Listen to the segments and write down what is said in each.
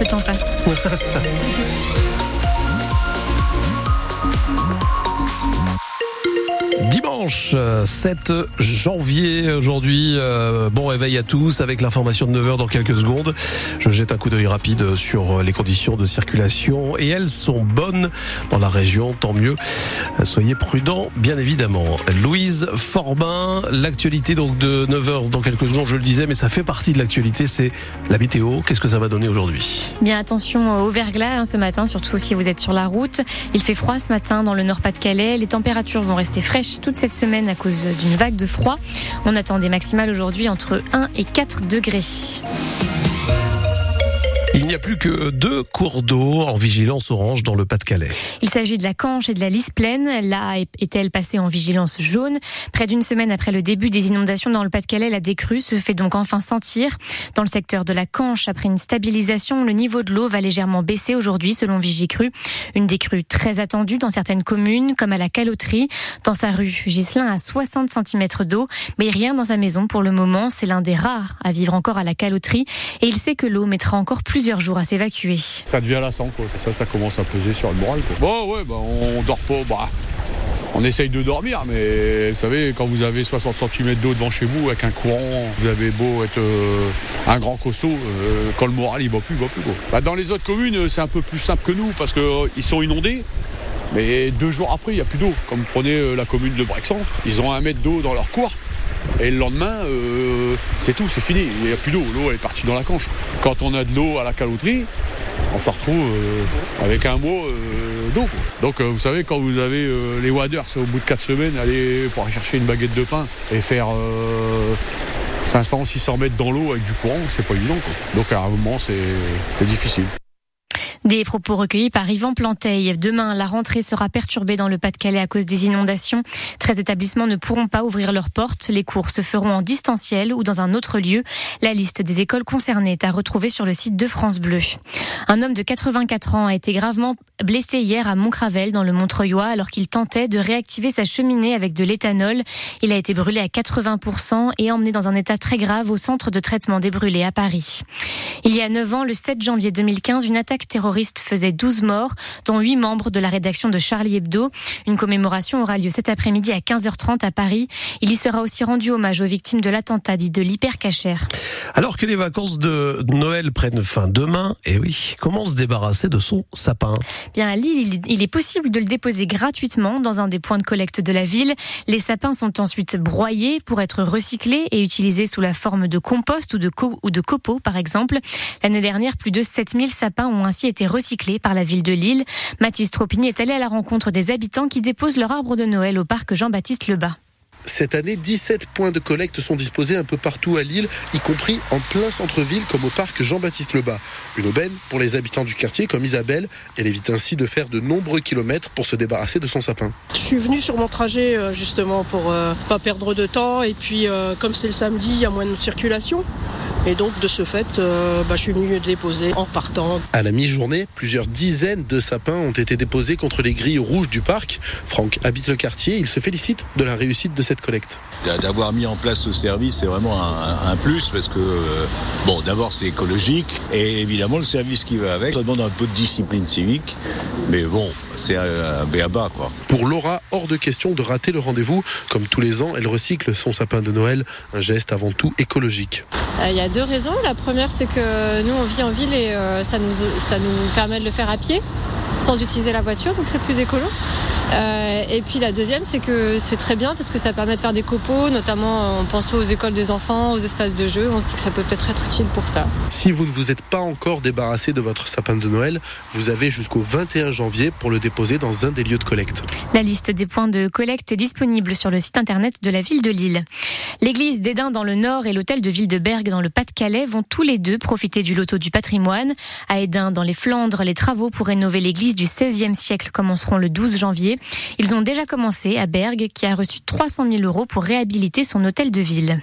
que t'en passes. 7 janvier aujourd'hui. Euh, bon réveil à tous avec l'information de 9h dans quelques secondes. Je jette un coup d'œil rapide sur les conditions de circulation et elles sont bonnes dans la région, tant mieux. Soyez prudents, bien évidemment. Louise Forbin, l'actualité donc de 9h dans quelques secondes, je le disais, mais ça fait partie de l'actualité, c'est la météo. Qu'est-ce que ça va donner aujourd'hui? Bien attention au verglas hein, ce matin, surtout si vous êtes sur la route. Il fait froid ce matin dans le Nord-Pas-de-Calais. Les températures vont rester fraîches toute cette semaine à cause d'une vague de froid. On attend des maximales aujourd'hui entre 1 et 4 degrés. Il n'y a plus que deux cours d'eau en vigilance orange dans le Pas-de-Calais. Il s'agit de la Canche et de la Lys pleine. Là est-elle passée en vigilance jaune? Près d'une semaine après le début des inondations dans le Pas-de-Calais, la décrue se fait donc enfin sentir. Dans le secteur de la Canche, après une stabilisation, le niveau de l'eau va légèrement baisser aujourd'hui selon Vigicru. Une décrue très attendue dans certaines communes comme à la Caloterie. Dans sa rue, Gislin a 60 cm d'eau, mais rien dans sa maison pour le moment. C'est l'un des rares à vivre encore à la Caloterie et il sait que l'eau mettra encore plusieurs jours à s'évacuer. Ça devient lassant, quoi. Ça, ça commence à peser sur le moral. Quoi. Bon, ouais, bah, on dort pas. Bah, on essaye de dormir, mais vous savez, quand vous avez 60 cm d'eau devant chez vous avec un courant, vous avez beau être euh, un grand costaud, euh, quand le moral il va plus, il va plus. Quoi. Bah, dans les autres communes, c'est un peu plus simple que nous parce qu'ils euh, sont inondés. Mais deux jours après, il n'y a plus d'eau. Comme prenez euh, la commune de Brexan, ils ont un mètre d'eau dans leur cour. Et le lendemain, euh, c'est tout, c'est fini. Il n'y a plus d'eau. L'eau, est partie dans la canche. Quand on a de l'eau à la caloterie, on se retrouve euh, avec un mois euh, d'eau. Donc, vous savez, quand vous avez les waders, au bout de 4 semaines, aller pour chercher une baguette de pain et faire 500, 600 mètres dans l'eau avec du courant, c'est pas évident. Donc, à un moment, c'est difficile. Des propos recueillis par Yvan Planteil. Demain, la rentrée sera perturbée dans le Pas-de-Calais à cause des inondations. 13 établissements ne pourront pas ouvrir leurs portes. Les cours se feront en distanciel ou dans un autre lieu. La liste des écoles concernées est à retrouver sur le site de France Bleu. Un homme de 84 ans a été gravement blessé hier à Montcravel dans le Montreuilois alors qu'il tentait de réactiver sa cheminée avec de l'éthanol. Il a été brûlé à 80% et emmené dans un état très grave au centre de traitement des brûlés à Paris. Il y a 9 ans, le 7 janvier 2015, une attaque terroriste faisait 12 morts, dont 8 membres de la rédaction de Charlie Hebdo. Une commémoration aura lieu cet après-midi à 15h30 à Paris. Il y sera aussi rendu hommage aux victimes de l'attentat dit de l'hypercachère. Alors que les vacances de Noël prennent fin demain, et oui, comment se débarrasser de son sapin? Bien à Lille, il est possible de le déposer gratuitement dans un des points de collecte de la ville. Les sapins sont ensuite broyés pour être recyclés et utilisés sous la forme de compost ou de, co ou de copeaux, par exemple. L'année dernière, plus de 7000 sapins ont ainsi été recyclés par la ville de Lille. Mathis Tropini est allé à la rencontre des habitants qui déposent leur arbre de Noël au parc Jean-Baptiste Lebas. Cette année, 17 points de collecte sont disposés un peu partout à Lille, y compris en plein centre-ville comme au parc Jean-Baptiste Lebas. Une aubaine pour les habitants du quartier comme Isabelle. Elle évite ainsi de faire de nombreux kilomètres pour se débarrasser de son sapin. Je suis venue sur mon trajet euh, justement pour euh, pas perdre de temps et puis euh, comme c'est le samedi, il y a moins de circulation. Et donc, de ce fait, euh, bah, je suis venu déposer en repartant. À la mi-journée, plusieurs dizaines de sapins ont été déposés contre les grilles rouges du parc. Franck habite le quartier. Il se félicite de la réussite de cette collecte. D'avoir mis en place ce service, c'est vraiment un, un, plus parce que, euh, bon, d'abord, c'est écologique et évidemment, le service qui va avec, ça demande un peu de discipline civique. Mais bon, c'est un béaba, quoi. Pour Laura, hors de question de rater le rendez-vous. Comme tous les ans, elle recycle son sapin de Noël. Un geste avant tout écologique. Il y a deux raisons. La première, c'est que nous, on vit en ville et euh, ça, nous, ça nous permet de le faire à pied sans utiliser la voiture, donc c'est plus écolo. Euh, et puis la deuxième, c'est que c'est très bien parce que ça permet de faire des copeaux, notamment en pensant aux écoles des enfants, aux espaces de jeu. On se dit que ça peut peut-être être utile pour ça. Si vous ne vous êtes pas encore débarrassé de votre sapin de Noël, vous avez jusqu'au 21 janvier pour le déposer dans un des lieux de collecte. La liste des points de collecte est disponible sur le site internet de la ville de Lille. L'église d'Edin dans le nord et l'hôtel de ville de Bergue dans le Pas-de-Calais vont tous les deux profiter du loto du patrimoine. À Edin, dans les Flandres, les travaux pour rénover l'église du XVIe siècle commenceront le 12 janvier. Ils ont déjà commencé à Bergue, qui a reçu 300 000 euros pour réhabiliter son hôtel de ville.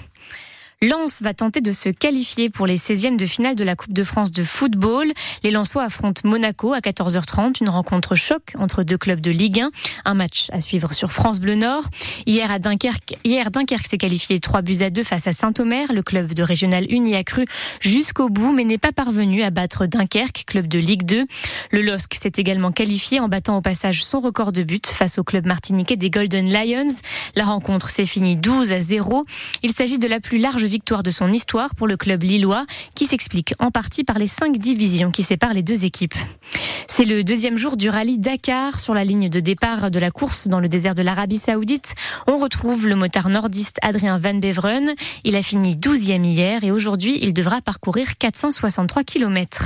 Lens va tenter de se qualifier pour les 16e de finale de la Coupe de France de football. Les Lensois affrontent Monaco à 14h30, une rencontre choc entre deux clubs de Ligue 1. Un match à suivre sur France Bleu Nord. Hier à Dunkerque, hier Dunkerque s'est qualifié 3 buts à 2 face à Saint-Omer. Le club de Régional 1 y a cru jusqu'au bout, mais n'est pas parvenu à battre Dunkerque, club de Ligue 2. Le LOSC s'est également qualifié en battant au passage son record de buts face au club martiniquais des Golden Lions. La rencontre s'est finie 12 à 0. Il s'agit de la plus large victoire de son histoire pour le club lillois, qui s'explique en partie par les cinq divisions qui séparent les deux équipes. C'est le deuxième jour du rallye Dakar sur la ligne de départ de la course dans le désert de l'Arabie Saoudite. On retrouve le motard nordiste Adrien Van Beveren. Il a fini 12e hier et aujourd'hui il devra parcourir 463 km.